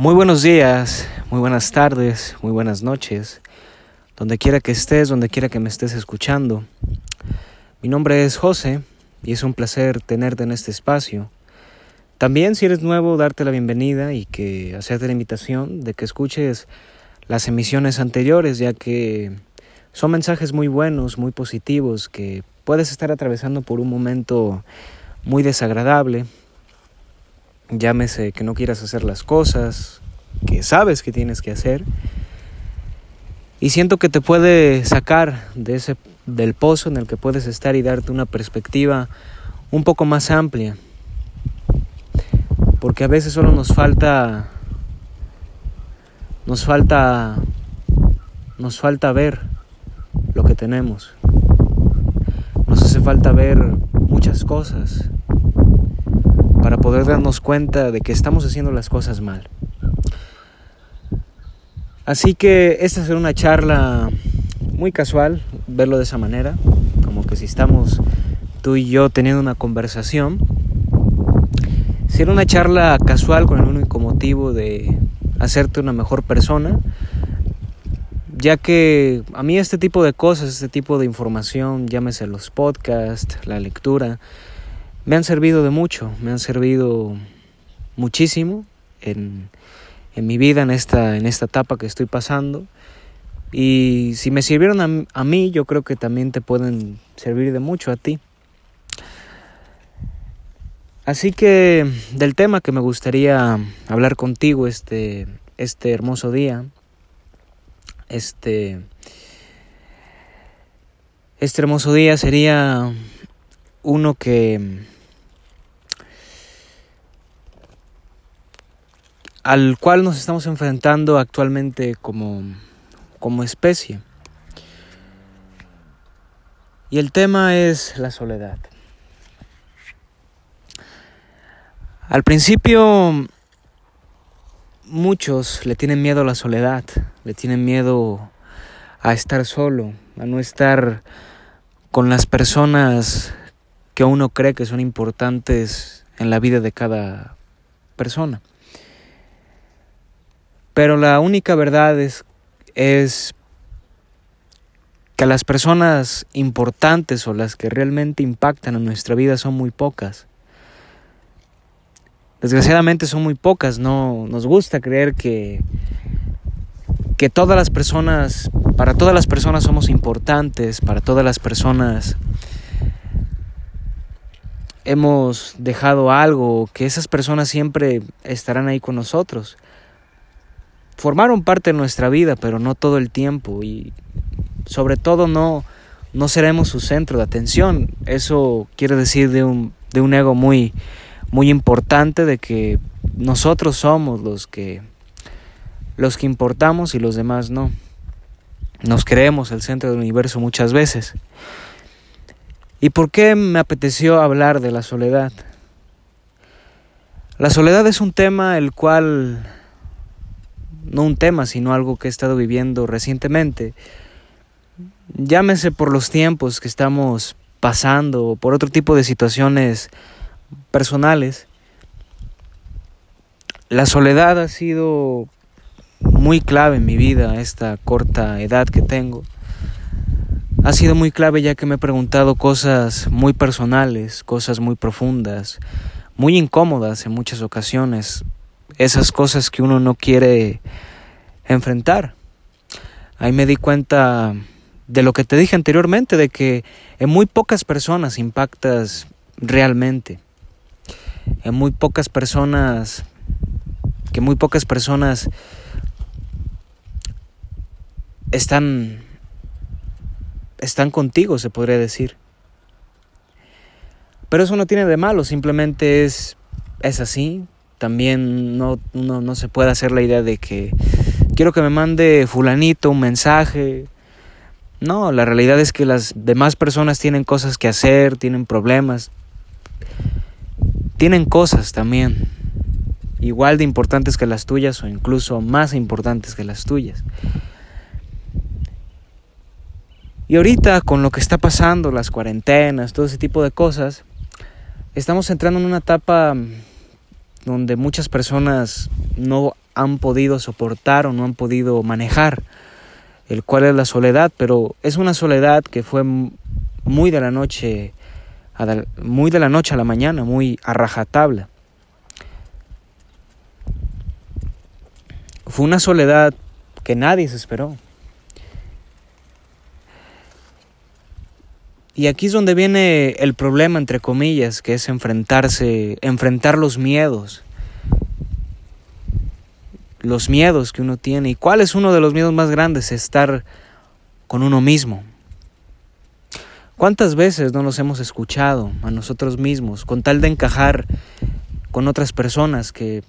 Muy buenos días, muy buenas tardes, muy buenas noches, donde quiera que estés, donde quiera que me estés escuchando. Mi nombre es José y es un placer tenerte en este espacio. También si eres nuevo, darte la bienvenida y que hacerte la invitación de que escuches las emisiones anteriores, ya que son mensajes muy buenos, muy positivos, que puedes estar atravesando por un momento muy desagradable, llámese que no quieras hacer las cosas, que sabes que tienes que hacer, y siento que te puede sacar de ese del pozo en el que puedes estar y darte una perspectiva un poco más amplia. Porque a veces solo nos falta nos falta nos falta ver lo que tenemos. Nos hace falta ver muchas cosas para poder darnos cuenta de que estamos haciendo las cosas mal. Así que esta será una charla muy casual, verlo de esa manera, como que si estamos tú y yo teniendo una conversación. Será una charla casual con el único motivo de hacerte una mejor persona, ya que a mí este tipo de cosas, este tipo de información, llámese los podcasts, la lectura, me han servido de mucho, me han servido muchísimo en, en mi vida, en esta, en esta etapa que estoy pasando. Y si me sirvieron a, a, mí, yo creo que también te pueden servir de mucho a ti. Así que del tema que me gustaría hablar contigo este, este hermoso día, este, este hermoso día sería uno que al cual nos estamos enfrentando actualmente como, como especie. Y el tema es la soledad. Al principio muchos le tienen miedo a la soledad, le tienen miedo a estar solo, a no estar con las personas que uno cree que son importantes en la vida de cada persona. Pero la única verdad es, es que las personas importantes o las que realmente impactan en nuestra vida son muy pocas. Desgraciadamente son muy pocas, no nos gusta creer que que todas las personas, para todas las personas somos importantes, para todas las personas hemos dejado algo, que esas personas siempre estarán ahí con nosotros. Formaron parte de nuestra vida, pero no todo el tiempo y sobre todo no no seremos su centro de atención. Eso quiere decir de un de un ego muy muy importante de que nosotros somos los que los que importamos y los demás no. Nos creemos el centro del universo muchas veces. ¿Y por qué me apeteció hablar de la soledad? La soledad es un tema el cual no un tema, sino algo que he estado viviendo recientemente. Llámese por los tiempos que estamos pasando o por otro tipo de situaciones personales, la soledad ha sido muy clave en mi vida, esta corta edad que tengo. Ha sido muy clave ya que me he preguntado cosas muy personales, cosas muy profundas, muy incómodas en muchas ocasiones, esas cosas que uno no quiere enfrentar. Ahí me di cuenta de lo que te dije anteriormente, de que en muy pocas personas impactas realmente en muy pocas personas, que muy pocas personas están, están contigo, se podría decir. Pero eso no tiene de malo, simplemente es, es así. También no, no, no se puede hacer la idea de que quiero que me mande fulanito un mensaje. No, la realidad es que las demás personas tienen cosas que hacer, tienen problemas, tienen cosas también igual de importantes que las tuyas o incluso más importantes que las tuyas. Y ahorita con lo que está pasando, las cuarentenas, todo ese tipo de cosas, estamos entrando en una etapa donde muchas personas no han podido soportar o no han podido manejar, el cual es la soledad, pero es una soledad que fue muy de la noche a muy de la noche a la mañana, muy a. Fue una soledad que nadie se esperó. Y aquí es donde viene el problema, entre comillas, que es enfrentarse, enfrentar los miedos. Los miedos que uno tiene. ¿Y cuál es uno de los miedos más grandes? Estar con uno mismo. ¿Cuántas veces no nos hemos escuchado a nosotros mismos con tal de encajar con otras personas que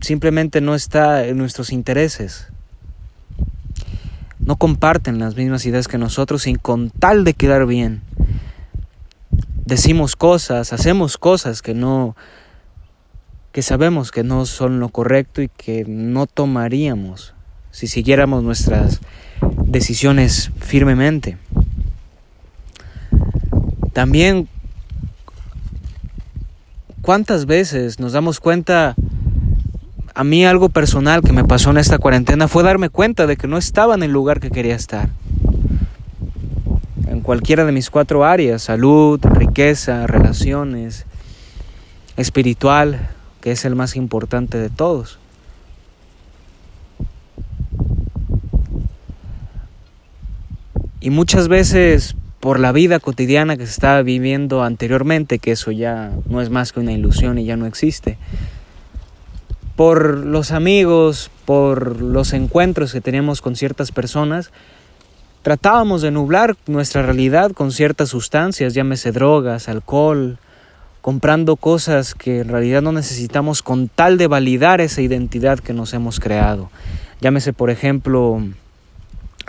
simplemente no está en nuestros intereses? No comparten las mismas ideas que nosotros y con tal de quedar bien decimos cosas, hacemos cosas que no que sabemos que no son lo correcto y que no tomaríamos si siguiéramos nuestras decisiones firmemente. También cuántas veces nos damos cuenta a mí algo personal que me pasó en esta cuarentena fue darme cuenta de que no estaba en el lugar que quería estar cualquiera de mis cuatro áreas, salud, riqueza, relaciones, espiritual, que es el más importante de todos. Y muchas veces por la vida cotidiana que se estaba viviendo anteriormente, que eso ya no es más que una ilusión y ya no existe, por los amigos, por los encuentros que teníamos con ciertas personas, Tratábamos de nublar nuestra realidad con ciertas sustancias, llámese drogas, alcohol, comprando cosas que en realidad no necesitamos con tal de validar esa identidad que nos hemos creado. Llámese, por ejemplo,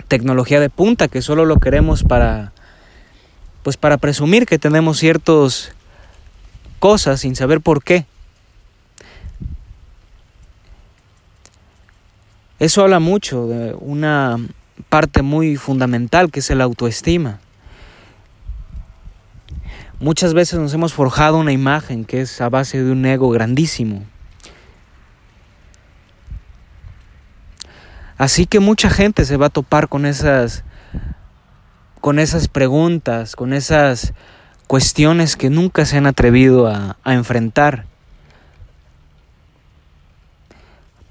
tecnología de punta que solo lo queremos para pues para presumir que tenemos ciertas cosas sin saber por qué. Eso habla mucho de una parte muy fundamental que es el autoestima. Muchas veces nos hemos forjado una imagen que es a base de un ego grandísimo. Así que mucha gente se va a topar con esas con esas preguntas, con esas cuestiones que nunca se han atrevido a, a enfrentar.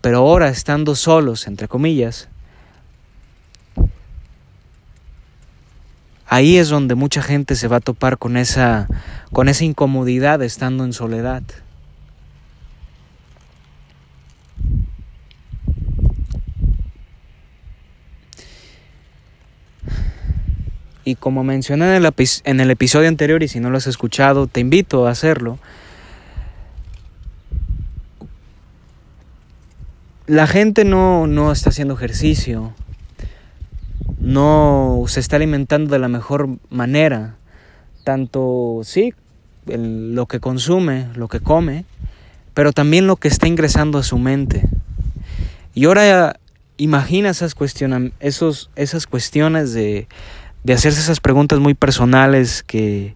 Pero ahora, estando solos, entre comillas, ahí es donde mucha gente se va a topar con esa, con esa incomodidad estando en soledad. Y como mencioné en el, episodio anterior, y si no lo has escuchado, te invito a hacerlo. La gente no, no está haciendo ejercicio, no se está alimentando de la mejor manera, tanto sí, lo que consume, lo que come, pero también lo que está ingresando a su mente. Y ahora imagina esas, esos, esas cuestiones de, de hacerse esas preguntas muy personales que,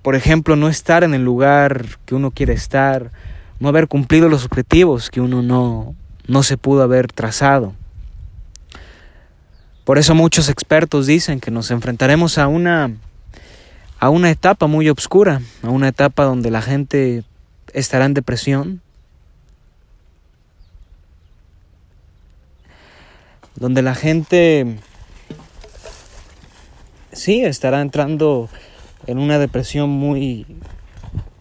por ejemplo, no estar en el lugar que uno quiere estar, no haber cumplido los objetivos que uno no, no se pudo haber trazado. Por eso muchos expertos dicen que nos enfrentaremos a una a una etapa muy oscura, a una etapa donde la gente estará en depresión, donde la gente sí estará entrando en una depresión muy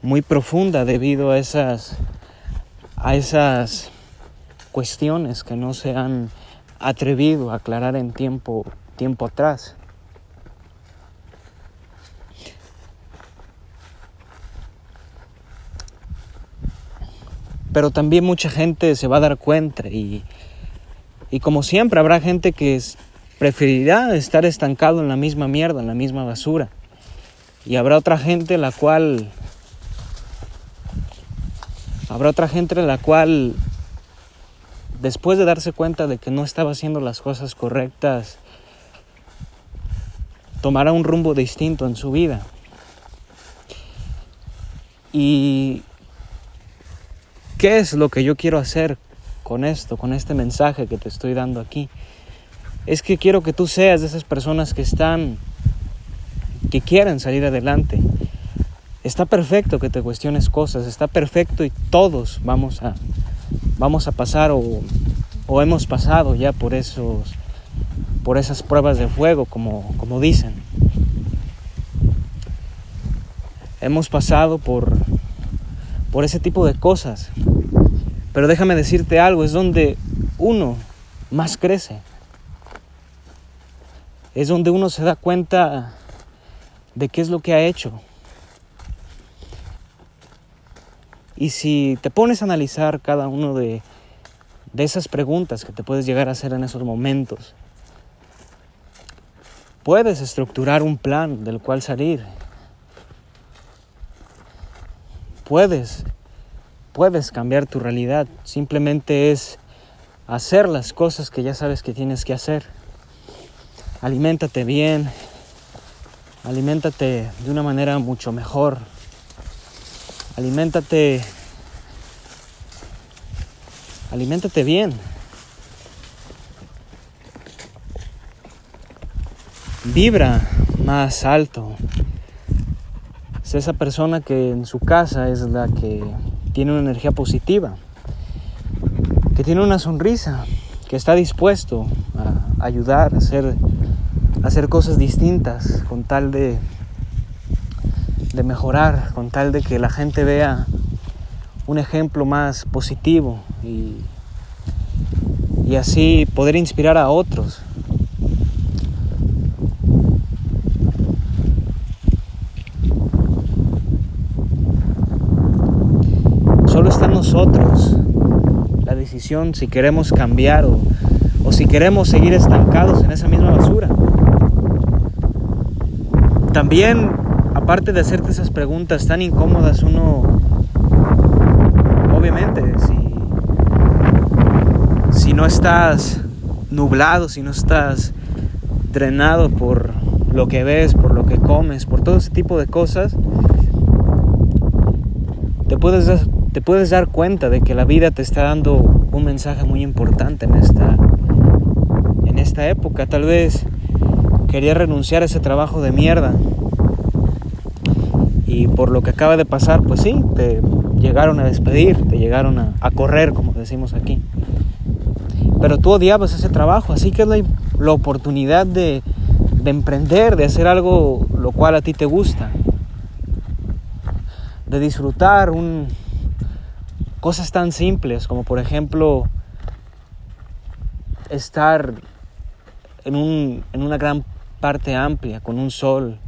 muy profunda debido a esas a esas cuestiones que no se han atrevido a aclarar en tiempo, tiempo atrás. Pero también mucha gente se va a dar cuenta y, y como siempre habrá gente que preferirá estar estancado en la misma mierda, en la misma basura. Y habrá otra gente la cual habrá otra gente la cual después de darse cuenta de que no estaba haciendo las cosas correctas, tomará un rumbo distinto en su vida. Y ¿qué es lo que yo quiero hacer con esto, con este mensaje que te estoy dando aquí? Es que quiero que tú seas de esas personas que están, que quieren salir adelante. Está perfecto que te cuestiones cosas, está perfecto y todos vamos a, vamos a pasar o, o hemos pasado ya por esos, por esas pruebas de fuego, como, como dicen. Hemos pasado por, por ese tipo de cosas. Pero déjame decirte algo, es donde uno más crece. Es donde uno se da cuenta de qué es lo que ha hecho. Y si te pones a analizar cada uno de, de esas preguntas que te puedes llegar a hacer en esos momentos, puedes estructurar un plan del cual salir puedes, puedes cambiar tu realidad. Simplemente es hacer las cosas que ya sabes que tienes que hacer. Aliméntate bien, aliméntate de una manera mucho mejor. Aliméntate aliméntate bien. Vibra más alto esa persona que en su casa es la que tiene una energía positiva, que tiene una sonrisa, que está dispuesto a ayudar, a hacer, a hacer cosas distintas con tal de, de mejorar, con tal de que la gente vea un ejemplo más positivo y, y así poder inspirar a otros nosotros la decisión si queremos cambiar o, o si queremos seguir estancados en esa misma basura. También, aparte de hacerte esas preguntas tan incómodas, uno, obviamente, si, si no estás nublado, si no estás drenado por lo que ves, por lo que comes, por todo ese tipo de cosas, te puedes te puedes dar cuenta de que la vida te está dando un mensaje muy importante en esta, en esta época. Tal vez quería renunciar a ese trabajo de mierda. Y por lo que acaba de pasar, pues sí, te llegaron a despedir, te llegaron a, correr, como decimos aquí. Pero tú odiabas ese trabajo, así que es la, la oportunidad de, de emprender, de hacer algo lo cual a ti te gusta, de disfrutar un, Cosas tan simples como por ejemplo estar en, un, en una gran parte amplia con un sol,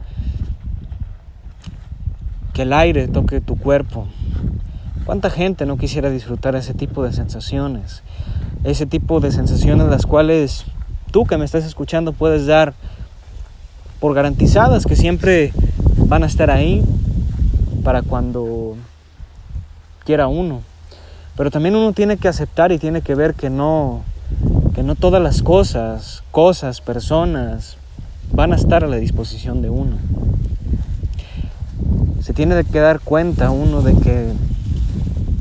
que el aire toque tu cuerpo. ¿Cuánta gente no quisiera disfrutar ese tipo de sensaciones? Ese tipo de sensaciones las cuales tú que me estás escuchando puedes dar por garantizadas que siempre van a estar ahí para cuando quiera uno. Pero también uno tiene que aceptar y tiene que ver que no, que no todas las cosas, cosas, personas van a estar a la disposición de uno. Se tiene que dar cuenta uno de que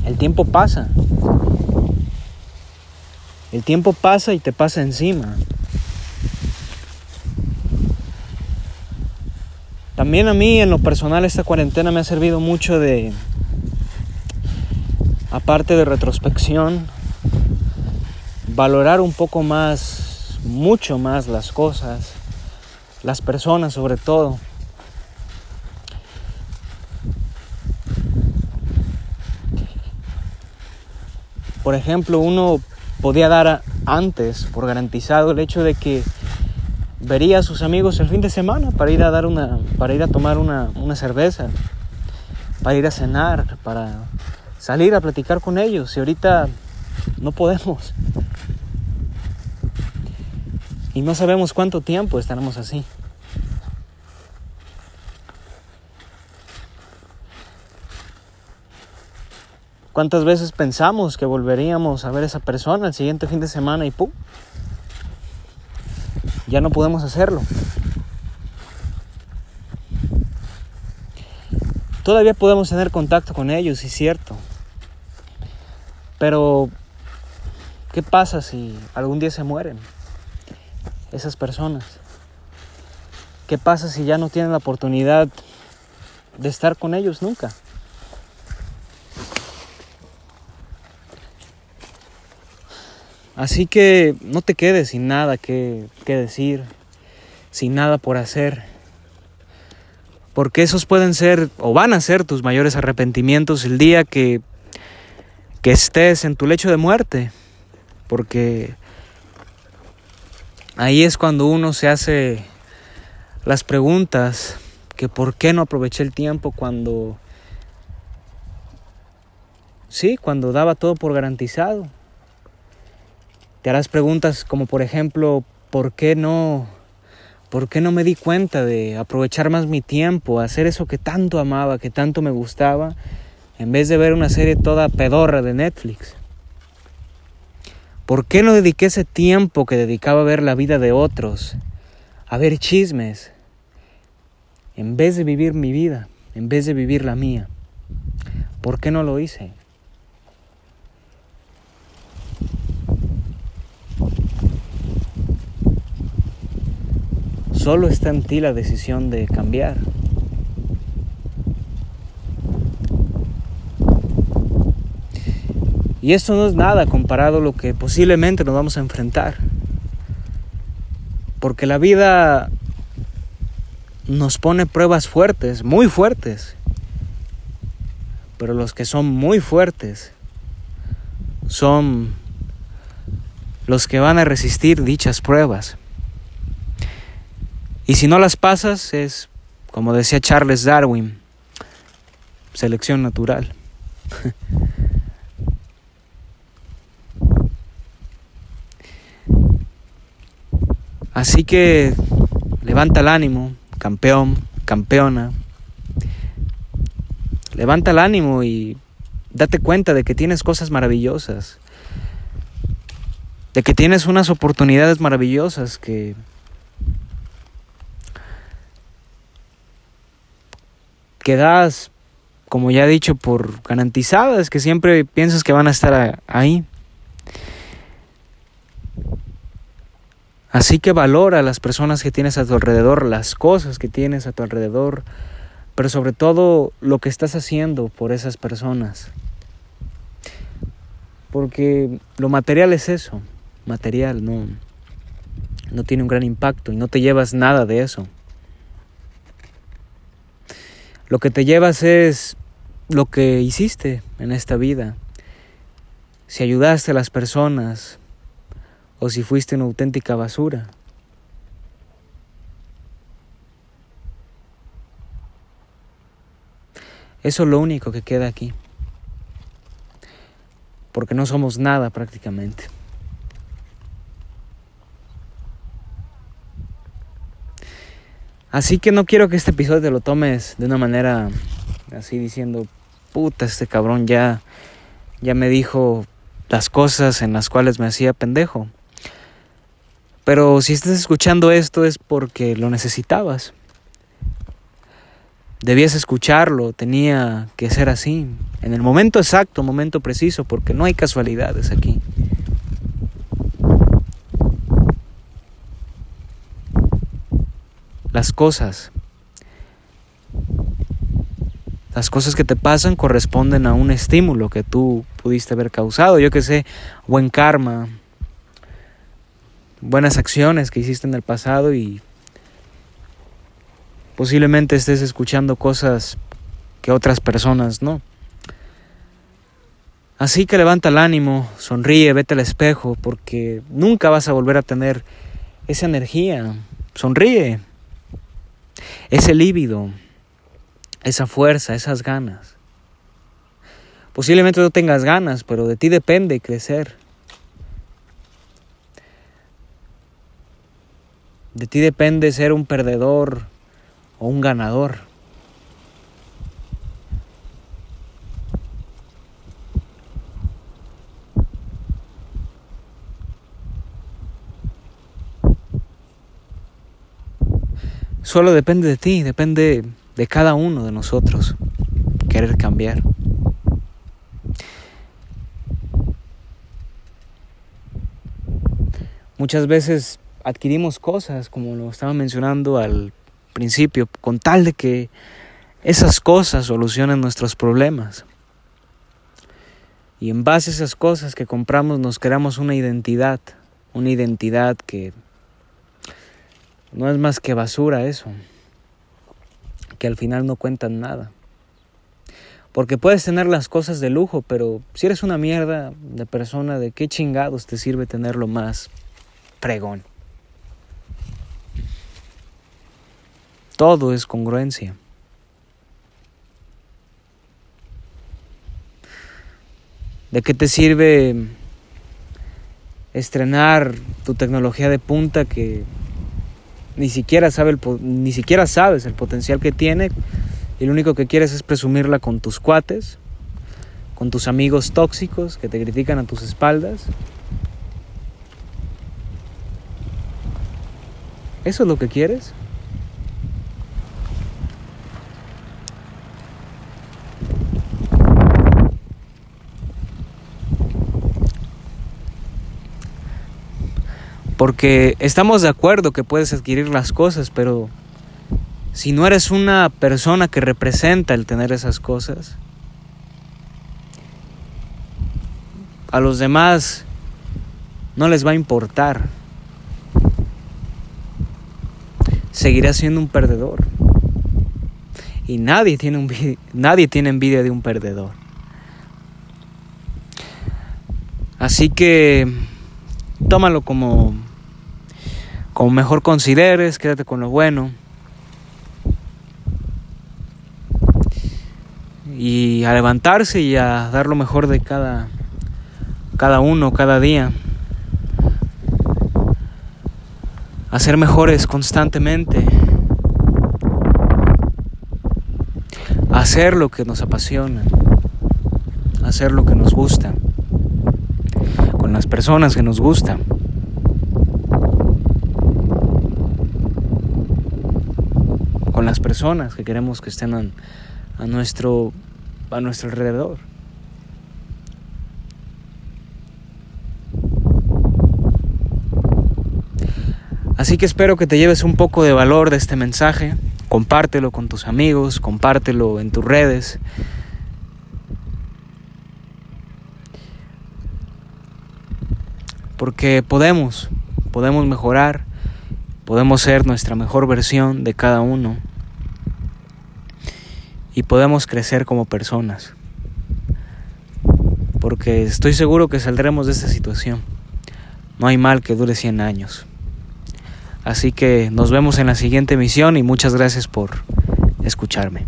el tiempo pasa. El tiempo pasa y te pasa encima. También a mí en lo personal esta cuarentena me ha servido mucho de, aparte de retrospección, valorar un poco más, mucho más las cosas, las personas sobre todo. Por ejemplo, uno podía dar antes por garantizado el hecho de que vería a sus amigos el fin de semana para ir a dar una, para ir a tomar una, una cerveza, para ir a cenar, para salir a platicar con ellos y ahorita no podemos. Y no sabemos cuánto tiempo estaremos así. ¿Cuántas veces pensamos que volveríamos a ver a esa persona el siguiente fin de semana y ¡pum! Ya no podemos hacerlo. todavía podemos tener contacto con ellos, es cierto. Pero, ¿qué pasa si algún día se mueren esas personas? ¿Qué pasa si ya no tienen la oportunidad de estar con ellos nunca? Así que no te quedes sin nada que, que decir, sin nada por hacer. Porque esos pueden ser o van a ser tus mayores arrepentimientos el día que, que estés en tu lecho de muerte. Porque ahí es cuando uno se hace las preguntas que por qué no aproveché el tiempo cuando sí, cuando daba todo por garantizado. Te harás preguntas como por ejemplo, ¿por qué no por qué no me di cuenta de aprovechar más mi tiempo, hacer eso que tanto amaba, que tanto me gustaba, en vez de ver una serie toda pedorra de Netflix? ¿Por qué no dediqué ese tiempo que dedicaba a ver la vida de otros, a ver chismes, en vez de vivir mi vida, en vez de vivir la mía? ¿Por qué no lo hice? Solo está en ti la decisión de cambiar. Y esto no es nada comparado a lo que posiblemente nos vamos a enfrentar. Porque la vida nos pone pruebas fuertes, muy fuertes. Pero los que son muy fuertes son los que van a resistir dichas pruebas. Y si no las pasas es, como decía Charles Darwin, selección natural. Así que levanta el ánimo, campeón, campeona. Levanta el ánimo y date cuenta de que tienes cosas maravillosas. De que tienes unas oportunidades maravillosas que quedas, como ya he dicho, por garantizadas, que siempre piensas que van a estar ahí. Así que valora a las personas que tienes a tu alrededor, las cosas que tienes a tu alrededor, pero sobre todo lo que estás haciendo por esas personas. Porque lo material es eso, material, no, no tiene un gran impacto y no te llevas nada de eso. Lo que te llevas es lo que hiciste en esta vida. Si ayudaste a las personas o si fuiste una auténtica basura. Eso es lo único que queda aquí. Porque no somos nada prácticamente. Así que no quiero que este episodio te lo tomes de una manera así diciendo, puta, este cabrón ya, ya me dijo las cosas en las cuales me hacía pendejo. Pero si estás escuchando esto es porque lo necesitabas. Debías escucharlo, tenía que ser así, en el momento exacto, momento preciso, porque no hay casualidades aquí. Las cosas. Las cosas que te pasan corresponden a un estímulo que tú pudiste haber causado. Yo que sé, buen karma, buenas acciones que hiciste en el pasado y posiblemente estés escuchando cosas que otras personas no. Así que levanta el ánimo, sonríe, vete al espejo, porque nunca vas a volver a tener esa energía. Sonríe, ese líbido, esa fuerza, esas ganas. Posiblemente no tengas ganas, pero de ti depende crecer. De ti depende ser un perdedor o un ganador. Solo depende de ti, depende de cada uno de nosotros. querer cambiar. Muchas veces adquirimos cosas, como lo estaba mencionando al principio, con tal de que esas cosas solucionen nuestros problemas. Y en base a esas cosas que compramos nos creamos una identidad, una identidad que no es más que basura eso, que al final no cuentan nada. Porque puedes tener las cosas de lujo, pero si eres una mierda de persona, ¿de qué chingados te sirve tenerlo más pregón? Todo es congruencia. ¿De qué te sirve estrenar tu tecnología de punta que ni siquiera, sabe ni siquiera sabes el potencial que tiene y lo único que quieres es presumirla con tus cuates, con tus amigos tóxicos que te critican a tus espaldas. ¿Eso es lo que quieres? Porque estamos de acuerdo que puedes adquirir las cosas, pero si no eres una persona que representa el tener esas cosas, a los demás no les va a importar. Seguirás siendo un perdedor. Y nadie tiene, nadie tiene envidia de un perdedor. Así que tómalo como, como mejor consideres, quédate con lo bueno. Y a levantarse y a dar lo mejor de cada, cada uno, cada día. A ser mejores constantemente. Hacer lo que nos apasiona. Hacer lo que nos gusta con las personas que nos gustan. Las personas que queremos que estén a, nuestro, a nuestro alrededor. Así que espero que te lleves un poco de valor de este mensaje. Compártelo con tus amigos, compártelo en tus redes. porque podemos, podemos mejorar, podemos ser nuestra mejor versión de cada uno y podemos crecer como personas, porque estoy seguro que saldremos de esta situación. No hay mal que dure 100 años. Así que nos vemos en la siguiente emisión y muchas gracias por escucharme.